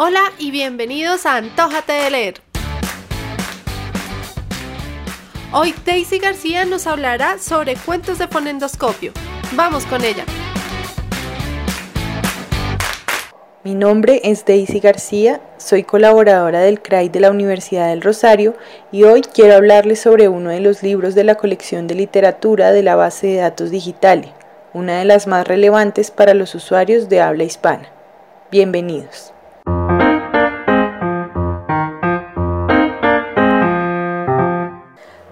Hola y bienvenidos a Antójate de leer. Hoy Daisy García nos hablará sobre cuentos de fonendoscopio. Vamos con ella. Mi nombre es Daisy García, soy colaboradora del CRAI de la Universidad del Rosario y hoy quiero hablarles sobre uno de los libros de la colección de literatura de la base de datos digitales, una de las más relevantes para los usuarios de habla hispana. Bienvenidos.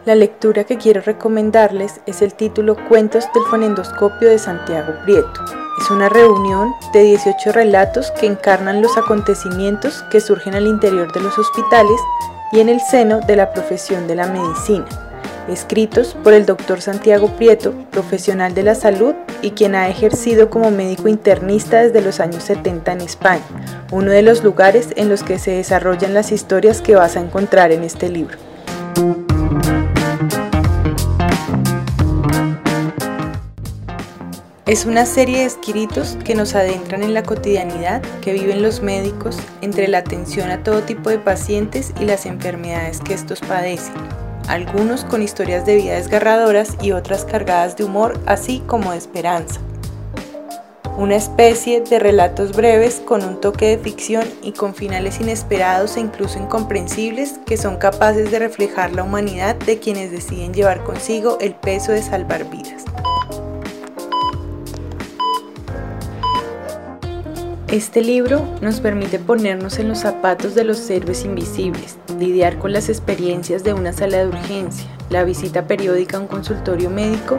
La lectura que quiero recomendarles es el título Cuentos del fonendoscopio de Santiago Prieto. Es una reunión de 18 relatos que encarnan los acontecimientos que surgen al interior de los hospitales y en el seno de la profesión de la medicina, escritos por el doctor Santiago Prieto, profesional de la salud y quien ha ejercido como médico internista desde los años 70 en España, uno de los lugares en los que se desarrollan las historias que vas a encontrar en este libro. Es una serie de escritos que nos adentran en la cotidianidad que viven los médicos entre la atención a todo tipo de pacientes y las enfermedades que estos padecen, algunos con historias de vida desgarradoras y otras cargadas de humor, así como de esperanza. Una especie de relatos breves con un toque de ficción y con finales inesperados e incluso incomprensibles que son capaces de reflejar la humanidad de quienes deciden llevar consigo el peso de salvar vidas. Este libro nos permite ponernos en los zapatos de los héroes invisibles, lidiar con las experiencias de una sala de urgencia, la visita periódica a un consultorio médico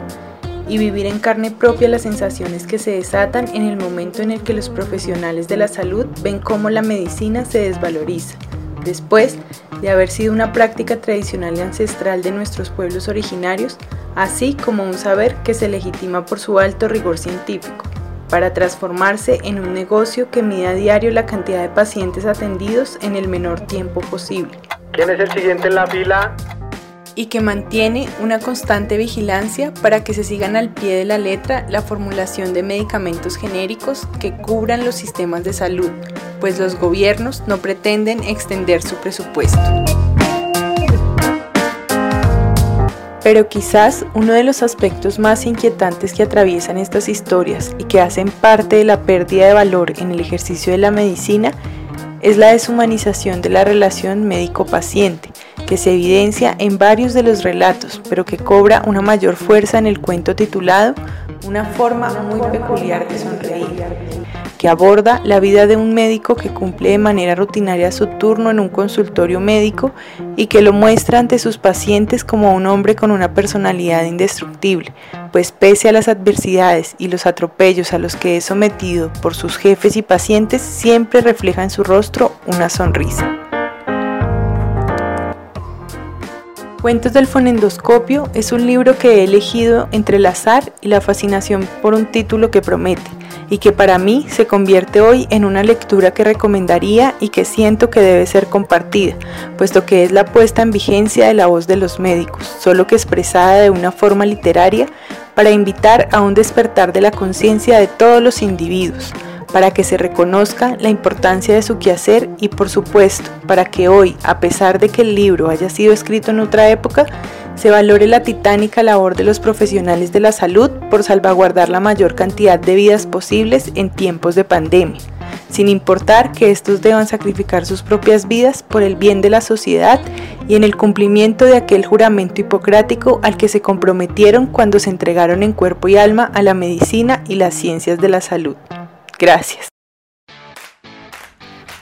y vivir en carne propia las sensaciones que se desatan en el momento en el que los profesionales de la salud ven cómo la medicina se desvaloriza, después de haber sido una práctica tradicional y ancestral de nuestros pueblos originarios, así como un saber que se legitima por su alto rigor científico para transformarse en un negocio que mide a diario la cantidad de pacientes atendidos en el menor tiempo posible. ¿Quién es el siguiente en la fila? Y que mantiene una constante vigilancia para que se sigan al pie de la letra la formulación de medicamentos genéricos que cubran los sistemas de salud, pues los gobiernos no pretenden extender su presupuesto. Pero quizás uno de los aspectos más inquietantes que atraviesan estas historias y que hacen parte de la pérdida de valor en el ejercicio de la medicina es la deshumanización de la relación médico-paciente, que se evidencia en varios de los relatos, pero que cobra una mayor fuerza en el cuento titulado Una forma muy peculiar de sonreír que aborda la vida de un médico que cumple de manera rutinaria su turno en un consultorio médico y que lo muestra ante sus pacientes como un hombre con una personalidad indestructible, pues pese a las adversidades y los atropellos a los que es sometido por sus jefes y pacientes, siempre refleja en su rostro una sonrisa. Cuentos del fonendoscopio es un libro que he elegido entre el azar y la fascinación por un título que promete y que para mí se convierte hoy en una lectura que recomendaría y que siento que debe ser compartida, puesto que es la puesta en vigencia de la voz de los médicos, solo que expresada de una forma literaria para invitar a un despertar de la conciencia de todos los individuos, para que se reconozca la importancia de su quehacer y por supuesto para que hoy, a pesar de que el libro haya sido escrito en otra época, se valore la titánica labor de los profesionales de la salud por salvaguardar la mayor cantidad de vidas posibles en tiempos de pandemia, sin importar que estos deban sacrificar sus propias vidas por el bien de la sociedad y en el cumplimiento de aquel juramento hipocrático al que se comprometieron cuando se entregaron en cuerpo y alma a la medicina y las ciencias de la salud. Gracias.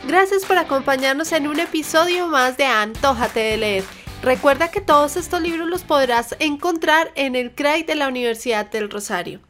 Gracias por acompañarnos en un episodio más de Antójate de leer. Recuerda que todos estos libros los podrás encontrar en el CRAI de la Universidad del Rosario.